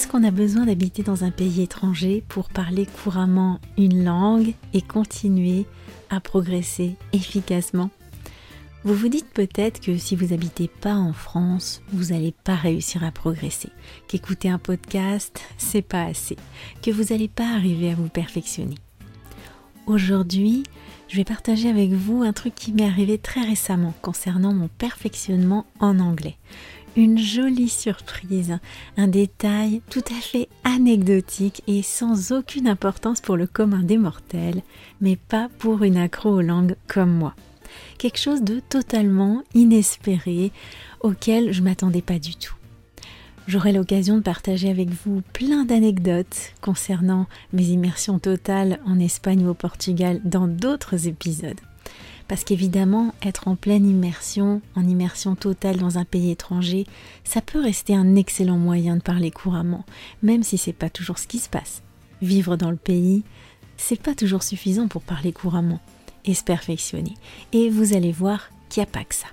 Est-ce qu'on a besoin d'habiter dans un pays étranger pour parler couramment une langue et continuer à progresser efficacement? Vous vous dites peut-être que si vous n'habitez pas en France, vous n'allez pas réussir à progresser, qu'écouter un podcast, c'est pas assez, que vous n'allez pas arriver à vous perfectionner. Aujourd'hui, je vais partager avec vous un truc qui m'est arrivé très récemment concernant mon perfectionnement en anglais une jolie surprise, un détail tout à fait anecdotique et sans aucune importance pour le commun des mortels, mais pas pour une accro aux langues comme moi. Quelque chose de totalement inespéré auquel je m'attendais pas du tout. J'aurai l'occasion de partager avec vous plein d'anecdotes concernant mes immersions totales en Espagne ou au Portugal dans d'autres épisodes. Parce qu'évidemment, être en pleine immersion, en immersion totale dans un pays étranger, ça peut rester un excellent moyen de parler couramment, même si c'est pas toujours ce qui se passe. Vivre dans le pays, c'est pas toujours suffisant pour parler couramment et se perfectionner. Et vous allez voir qu'il n'y a pas que ça.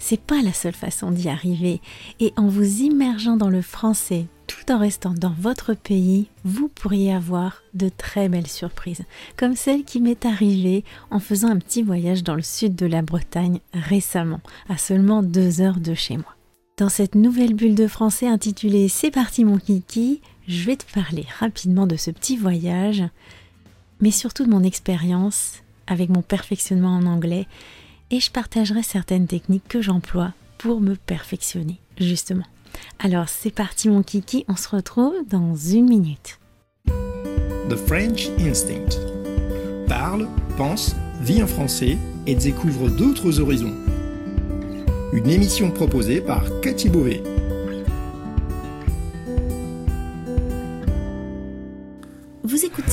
C'est pas la seule façon d'y arriver, et en vous immergeant dans le français en restant dans votre pays, vous pourriez avoir de très belles surprises, comme celle qui m'est arrivée en faisant un petit voyage dans le sud de la Bretagne récemment, à seulement deux heures de chez moi. Dans cette nouvelle bulle de français intitulée C'est parti mon kiki, je vais te parler rapidement de ce petit voyage, mais surtout de mon expérience avec mon perfectionnement en anglais, et je partagerai certaines techniques que j'emploie pour me perfectionner, justement. Alors c'est parti mon kiki, on se retrouve dans une minute. The French Instinct. Parle, pense, vit en français et découvre d'autres horizons. Une émission proposée par Cathy Beauvais.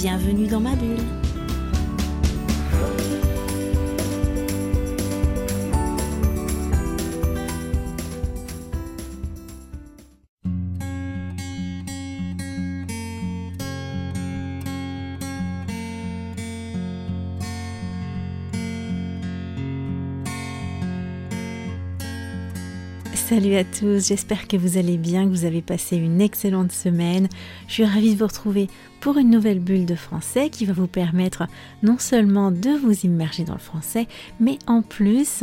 Bienvenue dans ma bulle. Salut à tous, j'espère que vous allez bien, que vous avez passé une excellente semaine. Je suis ravie de vous retrouver pour une nouvelle bulle de français qui va vous permettre non seulement de vous immerger dans le français, mais en plus,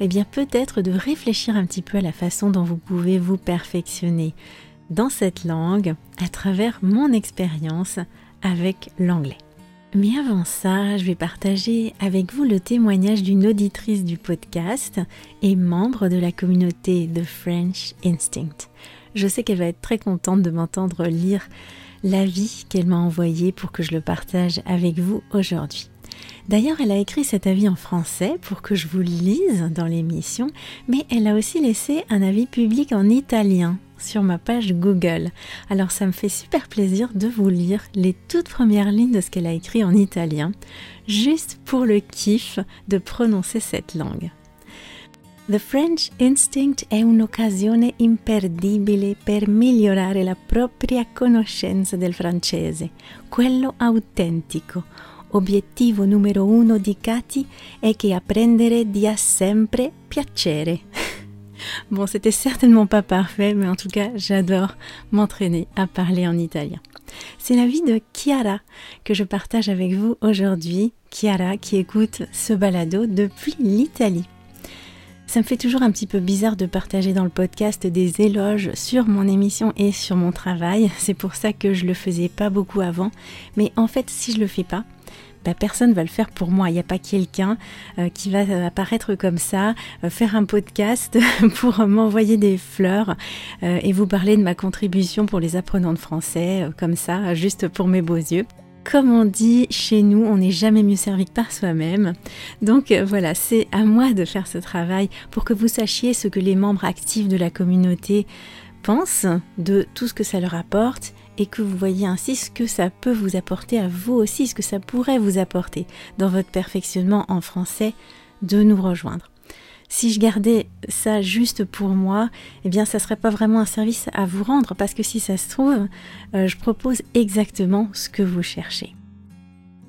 eh bien peut-être de réfléchir un petit peu à la façon dont vous pouvez vous perfectionner dans cette langue à travers mon expérience avec l'anglais. Mais avant ça, je vais partager avec vous le témoignage d'une auditrice du podcast et membre de la communauté The French Instinct. Je sais qu'elle va être très contente de m'entendre lire l'avis qu'elle m'a envoyé pour que je le partage avec vous aujourd'hui. D'ailleurs, elle a écrit cet avis en français pour que je vous le lise dans l'émission, mais elle a aussi laissé un avis public en italien sur ma page Google. Alors ça me fait super plaisir de vous lire les toutes premières lignes de ce qu'elle a écrit en italien, juste pour le kiff de prononcer cette langue. The French instinct è un'occasione imperdibile per migliorare la propria conoscenza del francese, quello autentico. Obiettivo numero uno di Cathy è che apprendere dia sempre piacere. Bon, c'était certainement pas parfait, mais en tout cas, j'adore m'entraîner à parler en italien. C'est la vie de Chiara que je partage avec vous aujourd'hui. Chiara qui écoute ce balado depuis l'Italie. Ça me fait toujours un petit peu bizarre de partager dans le podcast des éloges sur mon émission et sur mon travail. C'est pour ça que je le faisais pas beaucoup avant. Mais en fait, si je le fais pas, bah, personne va le faire pour moi. Il n'y a pas quelqu'un euh, qui va apparaître comme ça, euh, faire un podcast pour m'envoyer des fleurs euh, et vous parler de ma contribution pour les apprenants de français, comme ça, juste pour mes beaux yeux. Comme on dit chez nous, on n'est jamais mieux servi que par soi-même. Donc voilà, c'est à moi de faire ce travail pour que vous sachiez ce que les membres actifs de la communauté pensent de tout ce que ça leur apporte et que vous voyez ainsi ce que ça peut vous apporter à vous aussi, ce que ça pourrait vous apporter dans votre perfectionnement en français, de nous rejoindre. Si je gardais ça juste pour moi, eh bien ça serait pas vraiment un service à vous rendre parce que si ça se trouve, euh, je propose exactement ce que vous cherchez.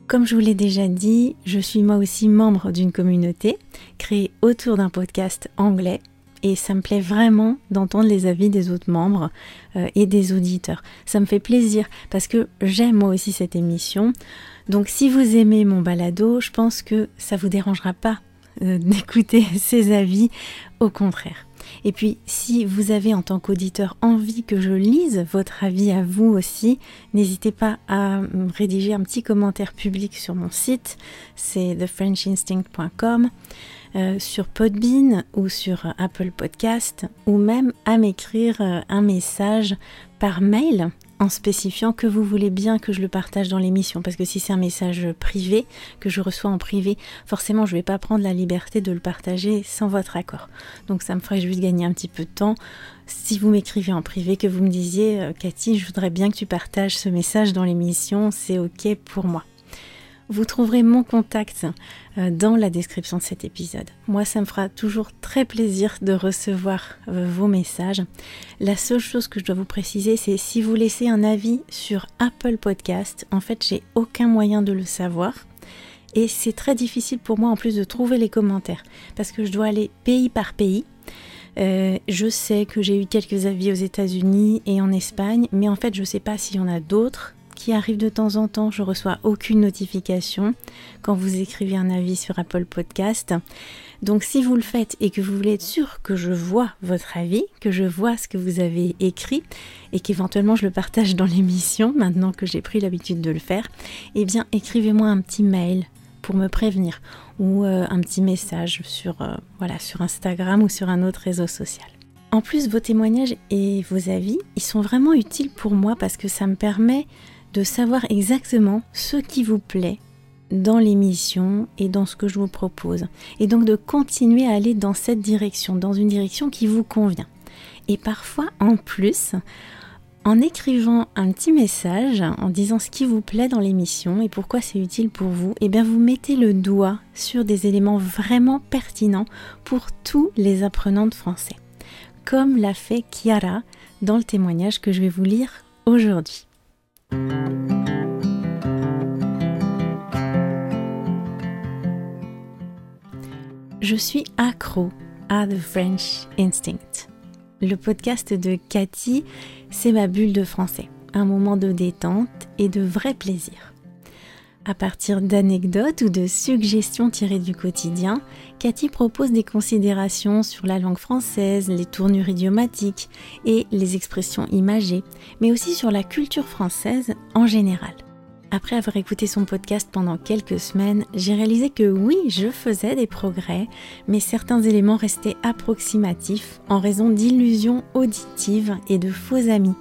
Comme je vous l'ai déjà dit, je suis moi aussi membre d'une communauté créée autour d'un podcast anglais et ça me plaît vraiment d'entendre les avis des autres membres euh, et des auditeurs. Ça me fait plaisir parce que j'aime moi aussi cette émission. Donc si vous aimez mon balado, je pense que ça vous dérangera pas d'écouter ces avis, au contraire. Et puis, si vous avez en tant qu'auditeur envie que je lise votre avis à vous aussi, n'hésitez pas à rédiger un petit commentaire public sur mon site, c'est thefrenchinstinct.com, euh, sur Podbean ou sur Apple Podcast, ou même à m'écrire euh, un message par mail en spécifiant que vous voulez bien que je le partage dans l'émission. Parce que si c'est un message privé, que je reçois en privé, forcément je ne vais pas prendre la liberté de le partager sans votre accord. Donc ça me ferait juste gagner un petit peu de temps. Si vous m'écrivez en privé, que vous me disiez, euh, Cathy, je voudrais bien que tu partages ce message dans l'émission, c'est ok pour moi. Vous trouverez mon contact euh, dans la description de cet épisode. Moi, ça me fera toujours très plaisir de recevoir euh, vos messages. La seule chose que je dois vous préciser, c'est si vous laissez un avis sur Apple Podcast, en fait, j'ai aucun moyen de le savoir. Et c'est très difficile pour moi en plus de trouver les commentaires parce que je dois aller pays par pays. Euh, je sais que j'ai eu quelques avis aux États-Unis et en Espagne, mais en fait, je ne sais pas s'il y en a d'autres arrive de temps en temps. Je reçois aucune notification quand vous écrivez un avis sur Apple Podcast. Donc si vous le faites et que vous voulez être sûr que je vois votre avis, que je vois ce que vous avez écrit et qu'éventuellement je le partage dans l'émission maintenant que j'ai pris l'habitude de le faire, eh bien écrivez-moi un petit mail pour me prévenir ou euh, un petit message sur, euh, voilà, sur Instagram ou sur un autre réseau social. En plus, vos témoignages et vos avis, ils sont vraiment utiles pour moi parce que ça me permet de savoir exactement ce qui vous plaît dans l'émission et dans ce que je vous propose. Et donc de continuer à aller dans cette direction, dans une direction qui vous convient. Et parfois, en plus, en écrivant un petit message, en disant ce qui vous plaît dans l'émission et pourquoi c'est utile pour vous, et eh bien vous mettez le doigt sur des éléments vraiment pertinents pour tous les apprenants de français. Comme l'a fait Chiara dans le témoignage que je vais vous lire aujourd'hui. Je suis accro à The French Instinct. Le podcast de Cathy, c'est ma bulle de français, un moment de détente et de vrai plaisir. À partir d'anecdotes ou de suggestions tirées du quotidien, Cathy propose des considérations sur la langue française, les tournures idiomatiques et les expressions imagées, mais aussi sur la culture française en général. Après avoir écouté son podcast pendant quelques semaines, j'ai réalisé que oui, je faisais des progrès, mais certains éléments restaient approximatifs en raison d'illusions auditives et de faux amis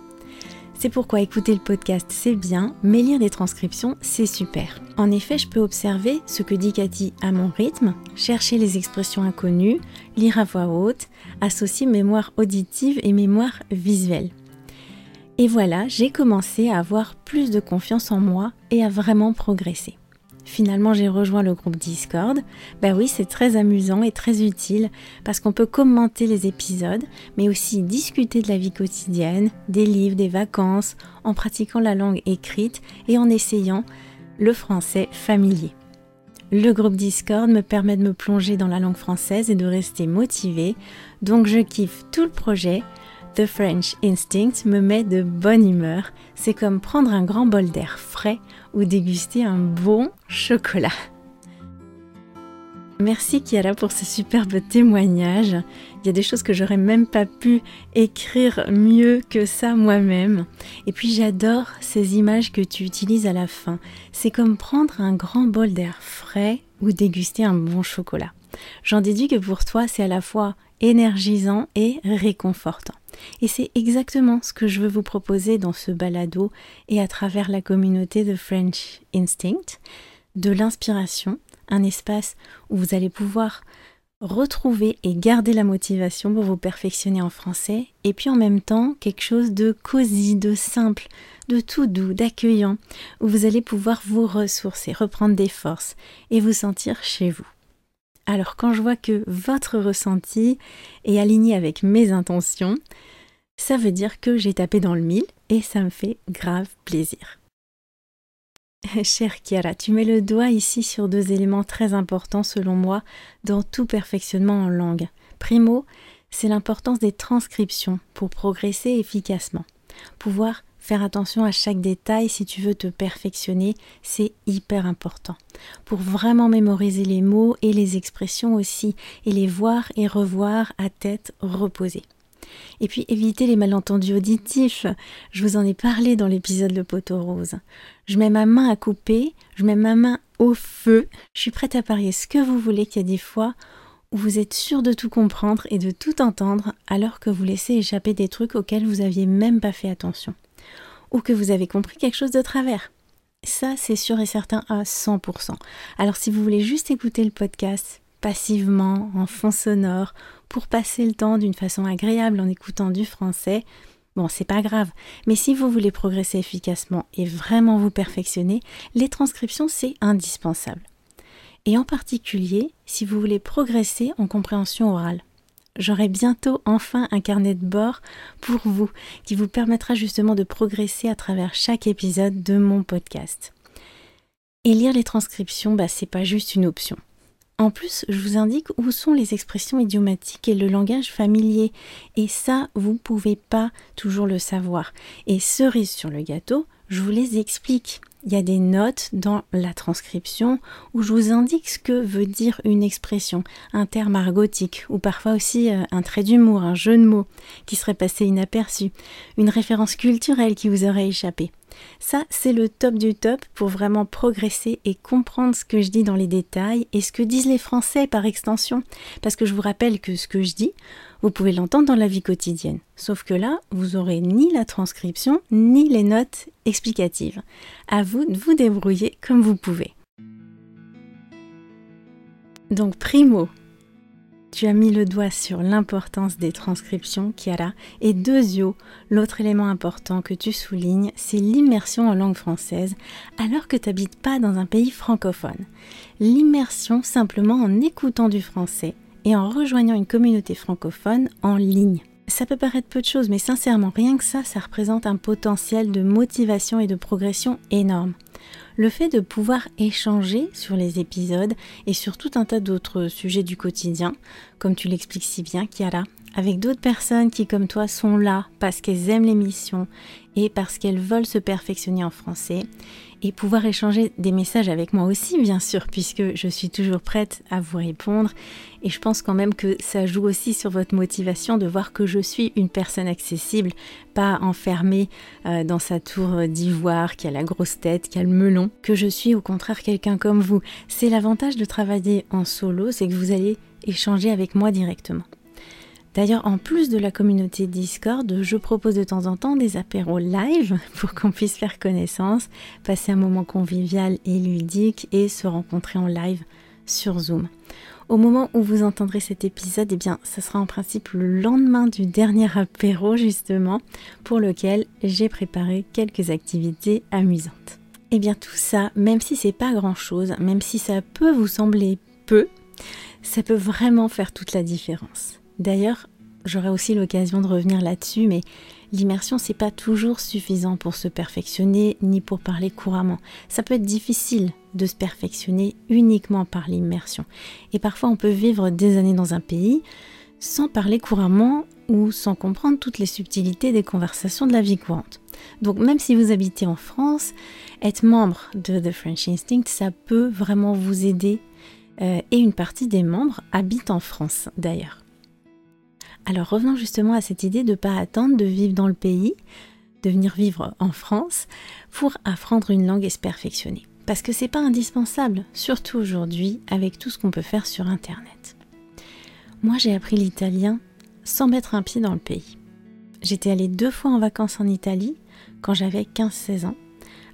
c'est pourquoi écouter le podcast c'est bien, mais lire des transcriptions c'est super. En effet, je peux observer ce que dit Cathy à mon rythme, chercher les expressions inconnues, lire à voix haute, associer mémoire auditive et mémoire visuelle. Et voilà, j'ai commencé à avoir plus de confiance en moi et à vraiment progresser. Finalement, j'ai rejoint le groupe Discord. Ben oui, c'est très amusant et très utile parce qu'on peut commenter les épisodes, mais aussi discuter de la vie quotidienne, des livres, des vacances, en pratiquant la langue écrite et en essayant le français familier. Le groupe Discord me permet de me plonger dans la langue française et de rester motivée, donc je kiffe tout le projet. The French Instinct me met de bonne humeur. C'est comme prendre un grand bol d'air frais ou déguster un bon chocolat. Merci Kiara pour ce superbe témoignage. Il y a des choses que j'aurais même pas pu écrire mieux que ça moi-même. Et puis j'adore ces images que tu utilises à la fin. C'est comme prendre un grand bol d'air frais ou déguster un bon chocolat. J'en déduis que pour toi c'est à la fois énergisant et réconfortant. Et c'est exactement ce que je veux vous proposer dans ce balado et à travers la communauté de French Instinct, de l'inspiration, un espace où vous allez pouvoir retrouver et garder la motivation pour vous perfectionner en français, et puis en même temps quelque chose de cosy, de simple, de tout doux, d'accueillant, où vous allez pouvoir vous ressourcer, reprendre des forces et vous sentir chez vous. Alors quand je vois que votre ressenti est aligné avec mes intentions, ça veut dire que j'ai tapé dans le mille et ça me fait grave plaisir. Chère Chiara, tu mets le doigt ici sur deux éléments très importants selon moi dans tout perfectionnement en langue. Primo, c'est l'importance des transcriptions pour progresser efficacement. Pouvoir faire attention à chaque détail si tu veux te perfectionner, c'est hyper important. Pour vraiment mémoriser les mots et les expressions aussi, et les voir et revoir à tête reposée. Et puis éviter les malentendus auditifs. Je vous en ai parlé dans l'épisode de Poteau Rose. Je mets ma main à couper, je mets ma main au feu. Je suis prête à parier ce que vous voulez qu'il y a des fois où vous êtes sûr de tout comprendre et de tout entendre alors que vous laissez échapper des trucs auxquels vous aviez même pas fait attention. Ou que vous avez compris quelque chose de travers. Ça, c'est sûr et certain à 100%. Alors si vous voulez juste écouter le podcast passivement, en fond sonore, pour passer le temps d'une façon agréable en écoutant du français, bon, c'est pas grave. Mais si vous voulez progresser efficacement et vraiment vous perfectionner, les transcriptions, c'est indispensable. Et en particulier, si vous voulez progresser en compréhension orale. J'aurai bientôt enfin un carnet de bord pour vous qui vous permettra justement de progresser à travers chaque épisode de mon podcast. Et lire les transcriptions, bah, c'est pas juste une option. En plus, je vous indique où sont les expressions idiomatiques et le langage familier. Et ça, vous ne pouvez pas toujours le savoir. Et cerise sur le gâteau, je vous les explique. Il y a des notes dans la transcription où je vous indique ce que veut dire une expression, un terme argotique, ou parfois aussi euh, un trait d'humour, un jeu de mots qui serait passé inaperçu, une référence culturelle qui vous aurait échappé. Ça, c'est le top du top pour vraiment progresser et comprendre ce que je dis dans les détails et ce que disent les Français par extension. Parce que je vous rappelle que ce que je dis, vous pouvez l'entendre dans la vie quotidienne. Sauf que là, vous aurez ni la transcription, ni les notes explicatives. À vous de vous débrouiller comme vous pouvez. Donc, primo, tu as mis le doigt sur l'importance des transcriptions, Chiara. Et deuxio, l'autre élément important que tu soulignes, c'est l'immersion en langue française, alors que tu n'habites pas dans un pays francophone. L'immersion simplement en écoutant du français et en rejoignant une communauté francophone en ligne. Ça peut paraître peu de choses, mais sincèrement, rien que ça, ça représente un potentiel de motivation et de progression énorme le fait de pouvoir échanger sur les épisodes et sur tout un tas d'autres sujets du quotidien, comme tu l'expliques si bien, Chiara, avec d'autres personnes qui, comme toi, sont là parce qu'elles aiment l'émission et parce qu'elles veulent se perfectionner en français et pouvoir échanger des messages avec moi aussi, bien sûr, puisque je suis toujours prête à vous répondre. Et je pense quand même que ça joue aussi sur votre motivation de voir que je suis une personne accessible, pas enfermée euh, dans sa tour d'ivoire, qui a la grosse tête, qui a le melon, que je suis au contraire quelqu'un comme vous. C'est l'avantage de travailler en solo, c'est que vous allez échanger avec moi directement. D'ailleurs, en plus de la communauté Discord, je propose de temps en temps des apéros live pour qu'on puisse faire connaissance, passer un moment convivial et ludique et se rencontrer en live sur Zoom. Au moment où vous entendrez cet épisode, eh bien, ce sera en principe le lendemain du dernier apéro justement, pour lequel j'ai préparé quelques activités amusantes. Eh bien, tout ça, même si c'est pas grand chose, même si ça peut vous sembler peu, ça peut vraiment faire toute la différence. D'ailleurs, j'aurai aussi l'occasion de revenir là-dessus, mais l'immersion, c'est pas toujours suffisant pour se perfectionner ni pour parler couramment. Ça peut être difficile de se perfectionner uniquement par l'immersion. Et parfois, on peut vivre des années dans un pays sans parler couramment ou sans comprendre toutes les subtilités des conversations de la vie courante. Donc même si vous habitez en France, être membre de The French Instinct, ça peut vraiment vous aider. Euh, et une partie des membres habitent en France d'ailleurs. Alors revenons justement à cette idée de ne pas attendre de vivre dans le pays, de venir vivre en France pour apprendre une langue et se perfectionner. Parce que c'est pas indispensable, surtout aujourd'hui avec tout ce qu'on peut faire sur internet. Moi j'ai appris l'italien sans mettre un pied dans le pays. J'étais allée deux fois en vacances en Italie quand j'avais 15-16 ans.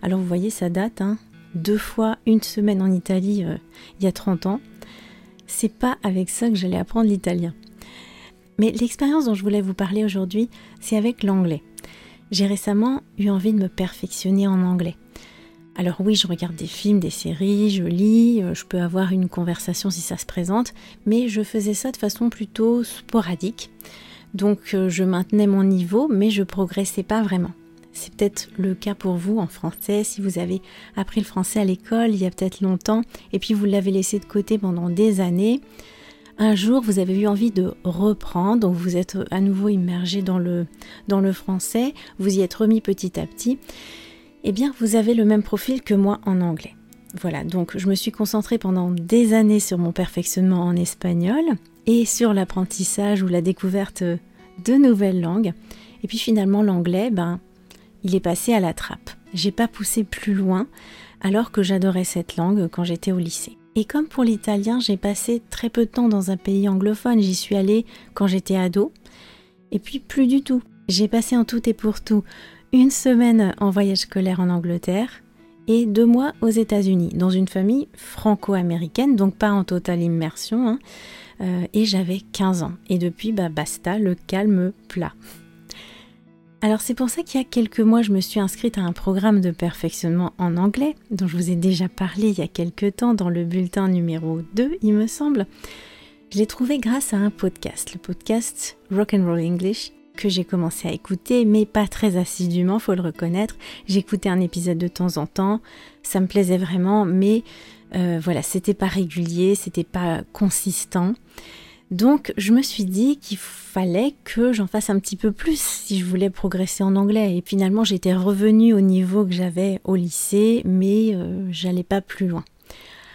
Alors vous voyez, ça date, hein deux fois une semaine en Italie euh, il y a 30 ans. c'est pas avec ça que j'allais apprendre l'italien. Mais l'expérience dont je voulais vous parler aujourd'hui, c'est avec l'anglais. J'ai récemment eu envie de me perfectionner en anglais. Alors oui, je regarde des films, des séries, je lis, euh, je peux avoir une conversation si ça se présente, mais je faisais ça de façon plutôt sporadique. Donc euh, je maintenais mon niveau, mais je progressais pas vraiment. C'est peut-être le cas pour vous en français, si vous avez appris le français à l'école il y a peut-être longtemps, et puis vous l'avez laissé de côté pendant des années. Un jour, vous avez eu envie de reprendre, donc vous êtes à nouveau immergé dans le, français, vous y êtes remis petit à petit eh bien vous avez le même profil que moi en anglais. Voilà, donc je me suis concentrée pendant des années sur mon perfectionnement en espagnol et sur l'apprentissage ou la découverte de nouvelles langues. Et puis finalement l'anglais, ben, il est passé à la trappe. J'ai pas poussé plus loin alors que j'adorais cette langue quand j'étais au lycée. Et comme pour l'italien, j'ai passé très peu de temps dans un pays anglophone. J'y suis allée quand j'étais ado. Et puis plus du tout. J'ai passé en tout et pour tout une semaine en voyage scolaire en Angleterre et deux mois aux États-Unis, dans une famille franco-américaine, donc pas en totale immersion. Hein. Euh, et j'avais 15 ans. Et depuis, bah basta, le calme plat. Alors c'est pour ça qu'il y a quelques mois, je me suis inscrite à un programme de perfectionnement en anglais, dont je vous ai déjà parlé il y a quelques temps dans le bulletin numéro 2, il me semble. Je l'ai trouvé grâce à un podcast, le podcast Rock and Roll English, que j'ai commencé à écouter, mais pas très assidûment, faut le reconnaître. J'écoutais un épisode de temps en temps, ça me plaisait vraiment, mais euh, voilà, c'était pas régulier, c'était pas consistant. Donc je me suis dit qu'il fallait que j'en fasse un petit peu plus si je voulais progresser en anglais. Et finalement j'étais revenue au niveau que j'avais au lycée, mais euh, j'allais pas plus loin.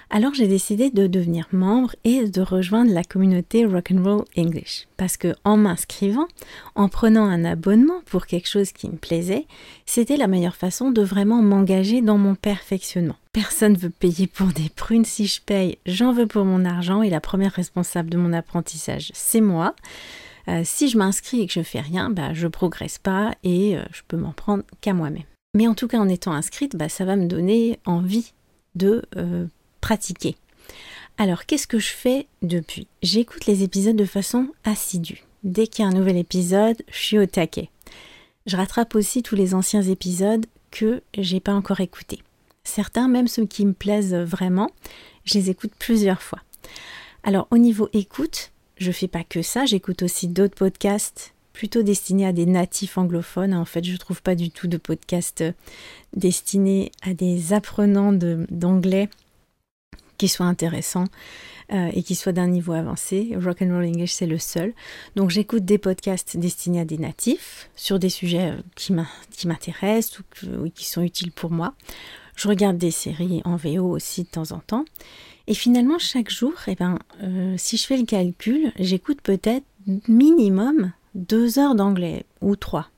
Alors j'ai décidé de devenir membre et de rejoindre la communauté Rock'n'Roll English. Parce que en m'inscrivant, en prenant un abonnement pour quelque chose qui me plaisait, c'était la meilleure façon de vraiment m'engager dans mon perfectionnement. Personne veut payer pour des prunes. Si je paye, j'en veux pour mon argent et la première responsable de mon apprentissage, c'est moi. Euh, si je m'inscris et que je fais rien, bah, je progresse pas et euh, je peux m'en prendre qu'à moi-même. Mais en tout cas, en étant inscrite, bah, ça va me donner envie de euh, pratiquer. Alors, qu'est-ce que je fais depuis? J'écoute les épisodes de façon assidue. Dès qu'il y a un nouvel épisode, je suis au taquet. Je rattrape aussi tous les anciens épisodes que j'ai pas encore écoutés. Certains, même ceux qui me plaisent vraiment, je les écoute plusieurs fois. Alors, au niveau écoute, je fais pas que ça, j'écoute aussi d'autres podcasts plutôt destinés à des natifs anglophones. En fait, je trouve pas du tout de podcasts destinés à des apprenants d'anglais qui soit intéressant euh, et qui soit d'un niveau avancé. Rock and Roll English, c'est le seul. Donc j'écoute des podcasts destinés à des natifs sur des sujets euh, qui m'intéressent ou, qui sont utiles pour moi. Je regarde des séries en VO aussi de temps en temps. Et finalement, chaque jour, eh ben, euh, si je fais le calcul, j'écoute peut-être minimum deux heures d'anglais ou trois.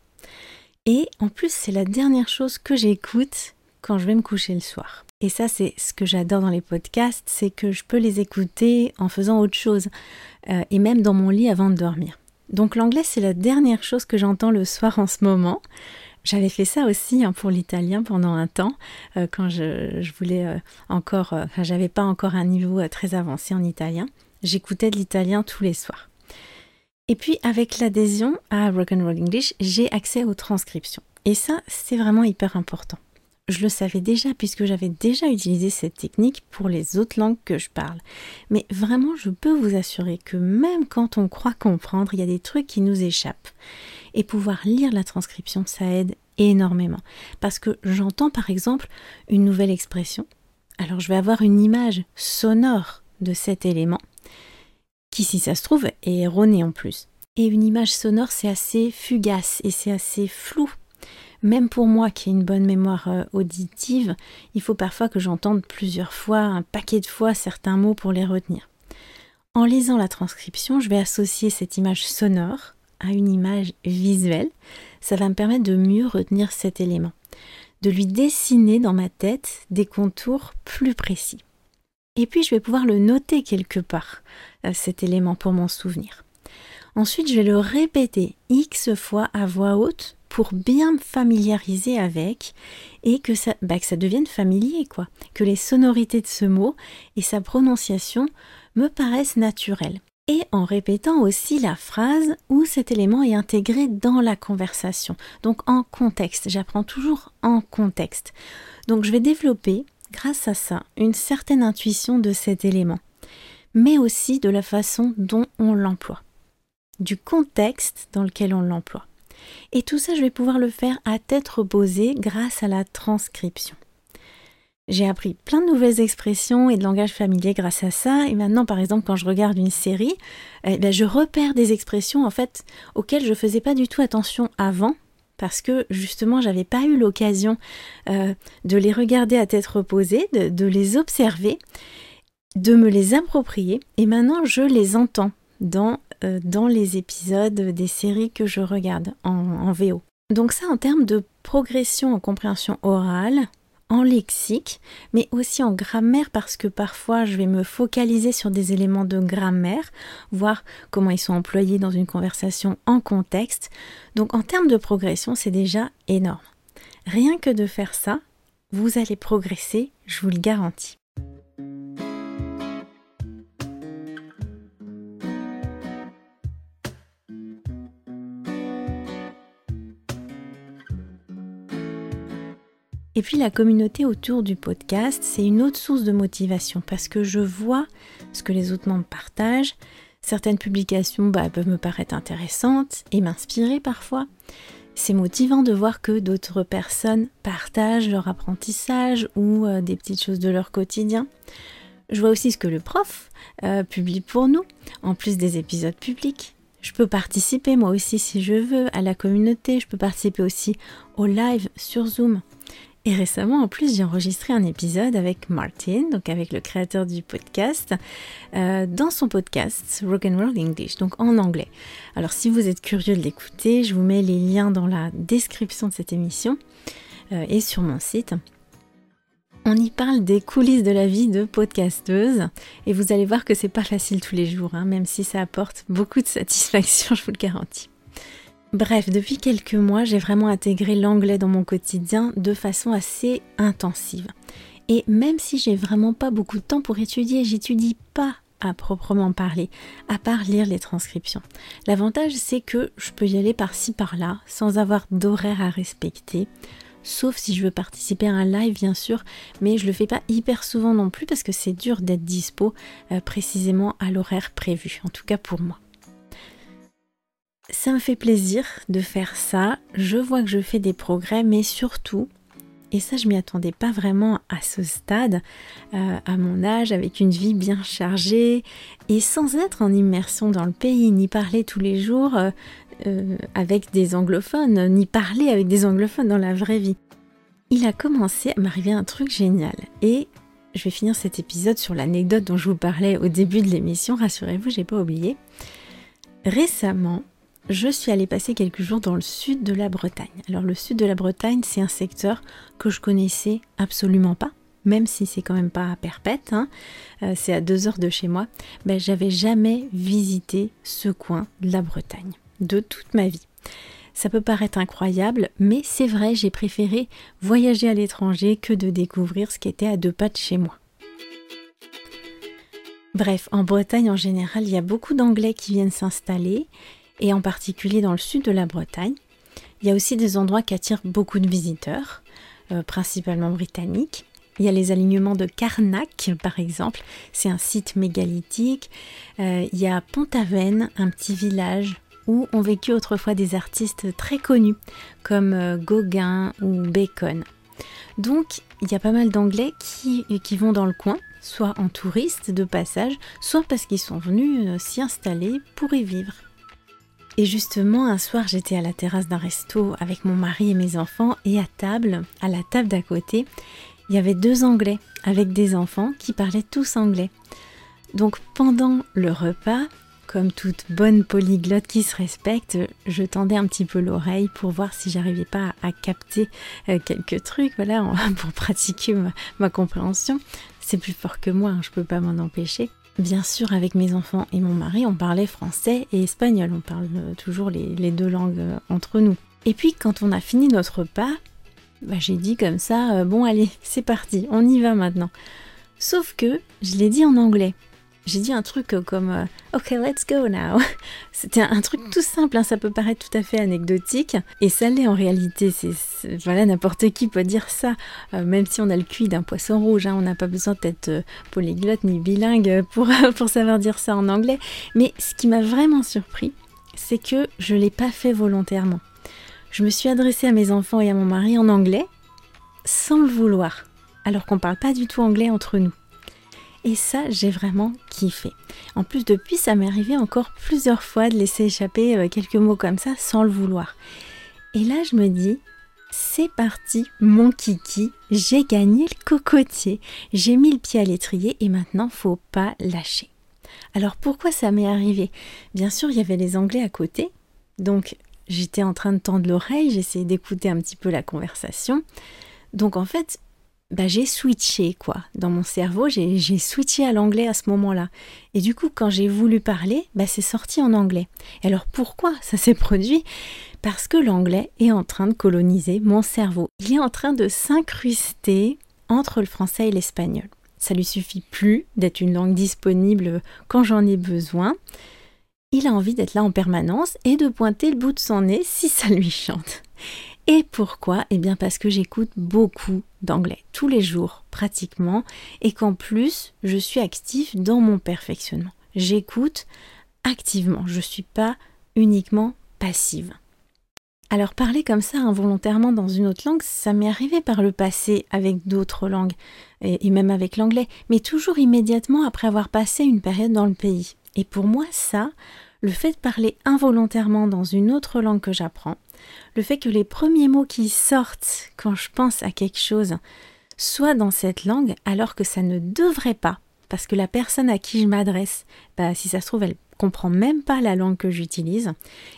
Et en plus, c'est la dernière chose que j'écoute quand je vais me coucher le soir. Et ça, c'est ce que j'adore dans les podcasts, c'est que je peux les écouter en faisant autre chose, euh, et même dans mon lit avant de dormir. Donc l'anglais, c'est la dernière chose que j'entends le soir en ce moment. J'avais fait ça aussi hein, pour l'italien pendant un temps, euh, quand je, voulais euh, encore, enfin j'avais pas encore un niveau très avancé en italien. J'écoutais de l'italien tous les soirs. Et puis avec l'adhésion à Rock'n'Roll English, j'ai accès aux transcriptions. Et ça, c'est vraiment hyper important je le savais déjà puisque j'avais déjà utilisé cette technique pour les autres langues que je parle. Mais vraiment, je peux vous assurer que même quand on croit comprendre, il y a des trucs qui nous échappent. Et pouvoir lire la transcription, ça aide énormément. Parce que j'entends par exemple une nouvelle expression. Alors je vais avoir une image sonore de cet élément, qui si ça se trouve est erronée en plus. Et une image sonore, c'est assez fugace et c'est assez flou même pour moi qui ai une bonne mémoire euh, auditive, il faut parfois que j'entende plusieurs fois, un paquet de fois certains mots pour les retenir. En lisant la transcription, je vais associer cette image sonore à une image visuelle. Ça va me permettre de mieux retenir cet élément, de lui dessiner dans ma tête des contours plus précis. Et puis je vais pouvoir le noter quelque part, euh, cet élément pour m'en souvenir. Ensuite, je vais le répéter X fois à voix haute pour bien me familiariser avec et que ça, bah, que ça devienne familier, quoi. Que les sonorités de ce mot et sa prononciation me paraissent naturelles. Et en répétant aussi la phrase où cet élément est intégré dans la conversation. Donc en contexte. J'apprends toujours en contexte. Donc je vais développer, grâce à ça, une certaine intuition de cet élément. Mais aussi de la façon dont on l'emploie. Du contexte dans lequel on l'emploie. Et tout ça, je vais pouvoir le faire à tête reposée grâce à la transcription. J'ai appris plein de nouvelles expressions et de langage familier grâce à ça. Et maintenant, par exemple, quand je regarde une série, eh ben, je repère des expressions en fait auxquelles je faisais pas du tout attention avant parce que justement j'avais pas eu l'occasion euh, de les regarder à tête reposée, de, les observer, de me les approprier et maintenant je les entends dans, dans les épisodes des séries que je regarde en, en VO. Donc ça en termes de progression en compréhension orale, en lexique, mais aussi en grammaire parce que parfois je vais me focaliser sur des éléments de grammaire, voir comment ils sont employés dans une conversation en contexte. Donc en termes de progression, c'est déjà énorme. Rien que de faire ça, vous allez progresser, je vous le garantis. Et puis la communauté autour du podcast, c'est une autre source de motivation parce que je vois ce que les autres membres partagent. Certaines publications bah, peuvent me paraître intéressantes et m'inspirer parfois. C'est motivant de voir que d'autres personnes partagent leur apprentissage ou euh, des petites choses de leur quotidien. Je vois aussi ce que le prof euh, publie pour nous, en plus des épisodes publics. Je peux participer moi aussi si je veux à la communauté, je peux participer aussi au live sur Zoom. Et récemment, en plus, j'ai enregistré un épisode avec Martin, donc avec le créateur du podcast, euh, dans son podcast Rock'n'Roll English, donc en anglais. Alors, si vous êtes curieux de l'écouter, je vous mets les liens dans la description de cette émission euh, et sur mon site. On y parle des coulisses de la vie de podcasteuse et vous allez voir que c'est pas facile tous les jours, hein, même si ça apporte beaucoup de satisfaction, je vous le garantis. Bref, depuis quelques mois, j'ai vraiment intégré l'anglais dans mon quotidien de façon assez intensive. Et même si j'ai vraiment pas beaucoup de temps pour étudier, j'étudie pas à proprement parler, à part lire les transcriptions. L'avantage, c'est que je peux y aller par-ci par-là, sans avoir d'horaire à respecter. Sauf si je veux participer à un live, bien sûr, mais je le fais pas hyper souvent non plus parce que c'est dur d'être dispo euh, précisément à l'horaire prévu, en tout cas pour moi. Ça me fait plaisir de faire ça. Je vois que je fais des progrès, mais surtout, et ça je m'y attendais pas vraiment à ce stade, euh, à mon âge, avec une vie bien chargée et sans être en immersion dans le pays, ni parler tous les jours euh, euh, avec des anglophones, ni parler avec des anglophones dans la vraie vie. Il a commencé à m'arriver un truc génial et je vais finir cet épisode sur l'anecdote dont je vous parlais au début de l'émission, rassurez-vous, j'ai pas oublié. Récemment, je suis allée passer quelques jours dans le sud de la Bretagne. Alors le sud de la Bretagne, c'est un secteur que je connaissais absolument pas, même si c'est quand même pas à perpète, hein. euh, c'est à deux heures de chez moi. Ben, j'avais jamais visité ce coin de la Bretagne de toute ma vie. Ça peut paraître incroyable, mais c'est vrai, j'ai préféré voyager à l'étranger que de découvrir ce qui était à deux pas de chez moi. Bref, en Bretagne en général, il y a beaucoup d'Anglais qui viennent s'installer et en particulier dans le sud de la Bretagne. Il y a aussi des endroits qui attirent beaucoup de visiteurs, euh, principalement britanniques. Il y a les alignements de Carnac, par exemple. C'est un site mégalithique. Euh, il y a Pont-Aven, un petit village où ont vécu autrefois des artistes très connus, comme euh, Gauguin ou Bacon. Donc, il y a pas mal d'Anglais qui, qui vont dans le coin, soit en touristes de passage, soit parce qu'ils sont venus s'y installer pour y vivre. Et justement, un soir, j'étais à la terrasse d'un resto avec mon mari et mes enfants, et à table, à la table d'à côté, il y avait deux Anglais avec des enfants qui parlaient tous anglais. Donc pendant le repas, comme toute bonne polyglotte qui se respecte, je tendais un petit peu l'oreille pour voir si j'arrivais pas à, capter euh, quelques trucs, voilà, pour pratiquer ma, compréhension. C'est plus fort que moi, hein, je peux pas m'en empêcher. Bien sûr, avec mes enfants et mon mari, on parlait français et espagnol. On parle euh, toujours les, deux langues euh, entre nous. Et puis, quand on a fini notre repas, bah, j'ai dit comme ça, euh, bon allez, c'est parti, on y va maintenant. Sauf que je l'ai dit en anglais. J'ai dit un truc comme euh, Ok, let's go now. C'était un truc tout simple, hein, ça peut paraître tout à fait anecdotique, et ça l'est en réalité. C'est, voilà, n'importe qui peut dire ça, euh, même si on a le cuit d'un poisson rouge. Hein, on n'a pas besoin d'être euh, polyglotte ni bilingue pour, pour savoir dire ça en anglais. Mais ce qui m'a vraiment surpris, c'est que je ne l'ai pas fait volontairement. Je me suis adressée à mes enfants et à mon mari en anglais, sans le vouloir, alors qu'on ne parle pas du tout anglais entre nous. Et ça, j'ai vraiment kiffé. En plus, depuis, ça m'est arrivé encore plusieurs fois de laisser échapper euh, quelques mots comme ça sans le vouloir. Et là, je me dis, c'est parti, mon kiki, j'ai gagné le cocotier, j'ai mis le pied à l'étrier et maintenant, faut pas lâcher. Alors pourquoi ça m'est arrivé? Bien sûr, il y avait les Anglais à côté, donc j'étais en train de tendre l'oreille, j'essayais d'écouter un petit peu la conversation. Donc en fait, bah, j'ai switché, quoi. Dans mon cerveau, j'ai switché à l'anglais à ce moment-là. Et du coup, quand j'ai voulu parler, bah, c'est sorti en anglais. Et alors pourquoi ça s'est produit? Parce que l'anglais est en train de coloniser mon cerveau. Il est en train de s'incruster entre le français et l'espagnol. Ça lui suffit plus d'être une langue disponible quand j'en ai besoin. Il a envie d'être là en permanence et de pointer le bout de son nez si ça lui chante. Et pourquoi? Eh bien parce que j'écoute beaucoup d'anglais, tous les jours pratiquement, et qu'en plus, je suis actif dans mon perfectionnement. J'écoute activement, je ne suis pas uniquement passive. Alors parler comme ça involontairement dans une autre langue, ça m'est arrivé par le passé avec d'autres langues, et, même avec l'anglais, mais toujours immédiatement après avoir passé une période dans le pays. Et pour moi, ça, le fait de parler involontairement dans une autre langue que j'apprends, le fait que les premiers mots qui sortent quand je pense à quelque chose soient dans cette langue alors que ça ne devrait pas, parce que la personne à qui je m'adresse, bah, si ça se trouve, elle comprend même pas la langue que j'utilise,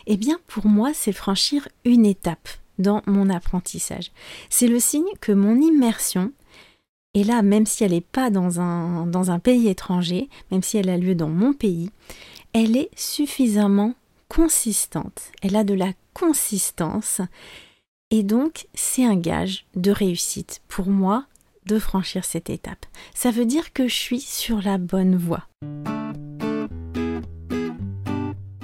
eh bien pour moi c'est franchir une étape dans mon apprentissage. C'est le signe que mon immersion, et là même si elle n'est pas dans un, dans un pays étranger, même si elle a lieu dans mon pays, elle est suffisamment consistante, elle a de la consistance et donc c'est un gage de réussite pour moi de franchir cette étape. Ça veut dire que je suis sur la bonne voie.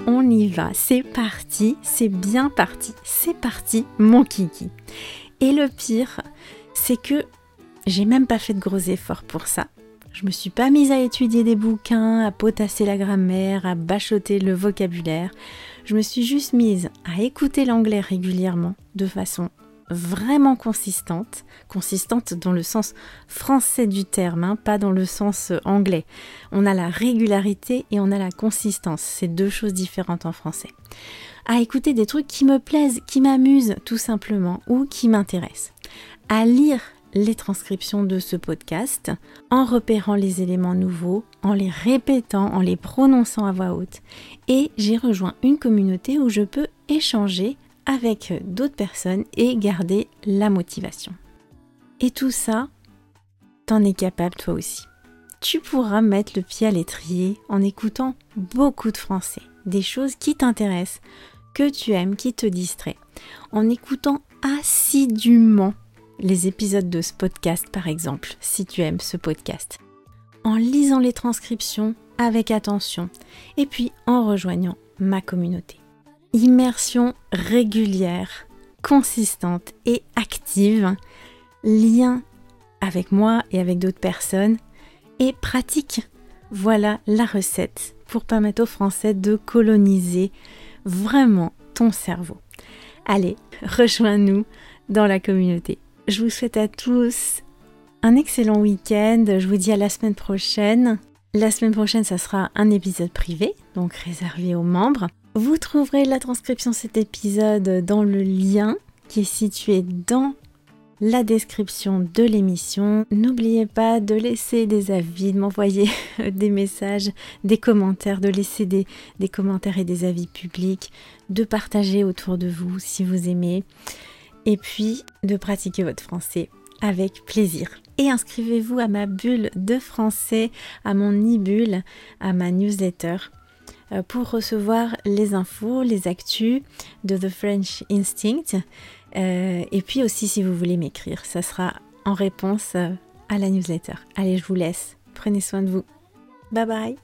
On y va, c'est parti, c'est bien parti, c'est parti mon kiki. Et le pire, c'est que j'ai même pas fait de gros efforts pour ça. Je me suis pas mise à étudier des bouquins, à potasser la grammaire, à bachoter le vocabulaire. Je me suis juste mise à écouter l'anglais régulièrement, de façon vraiment consistante, consistante dans le sens français du terme, hein, pas dans le sens anglais. On a la régularité et on a la consistance, c'est deux choses différentes en français. À écouter des trucs qui me plaisent, qui m'amusent tout simplement ou qui m'intéressent. À lire les transcriptions de ce podcast en repérant les éléments nouveaux, en les répétant, en les prononçant à voix haute. Et j'ai rejoint une communauté où je peux échanger avec d'autres personnes et garder la motivation. Et tout ça, t'en es capable toi aussi. Tu pourras mettre le pied à l'étrier en écoutant beaucoup de français, des choses qui t'intéressent, que tu aimes, qui te distraient, en écoutant assidûment les épisodes de ce podcast par exemple, si tu aimes ce podcast, en lisant les transcriptions avec attention et puis en rejoignant ma communauté. Immersion régulière, consistante et active, lien avec moi et avec d'autres personnes et pratique. Voilà la recette pour permettre aux Français de coloniser vraiment ton cerveau. Allez, rejoins-nous dans la communauté. Je vous souhaite à tous un excellent week-end. Je vous dis à la semaine prochaine. La semaine prochaine, ça sera un épisode privé, donc réservé aux membres. Vous trouverez la transcription de cet épisode dans le lien qui est situé dans la description de l'émission. N'oubliez pas de laisser des avis, de m'envoyer des messages, des commentaires, de laisser des, des, commentaires et des avis publics, de partager autour de vous si vous aimez et puis de pratiquer votre français avec plaisir. Et inscrivez-vous à ma bulle de français, à mon e-bulle, à ma newsletter euh, pour recevoir les infos, les actus de The French Instinct. Euh, et puis aussi si vous voulez m'écrire, ça sera en réponse euh, à la newsletter. Allez, je vous laisse. Prenez soin de vous. Bye bye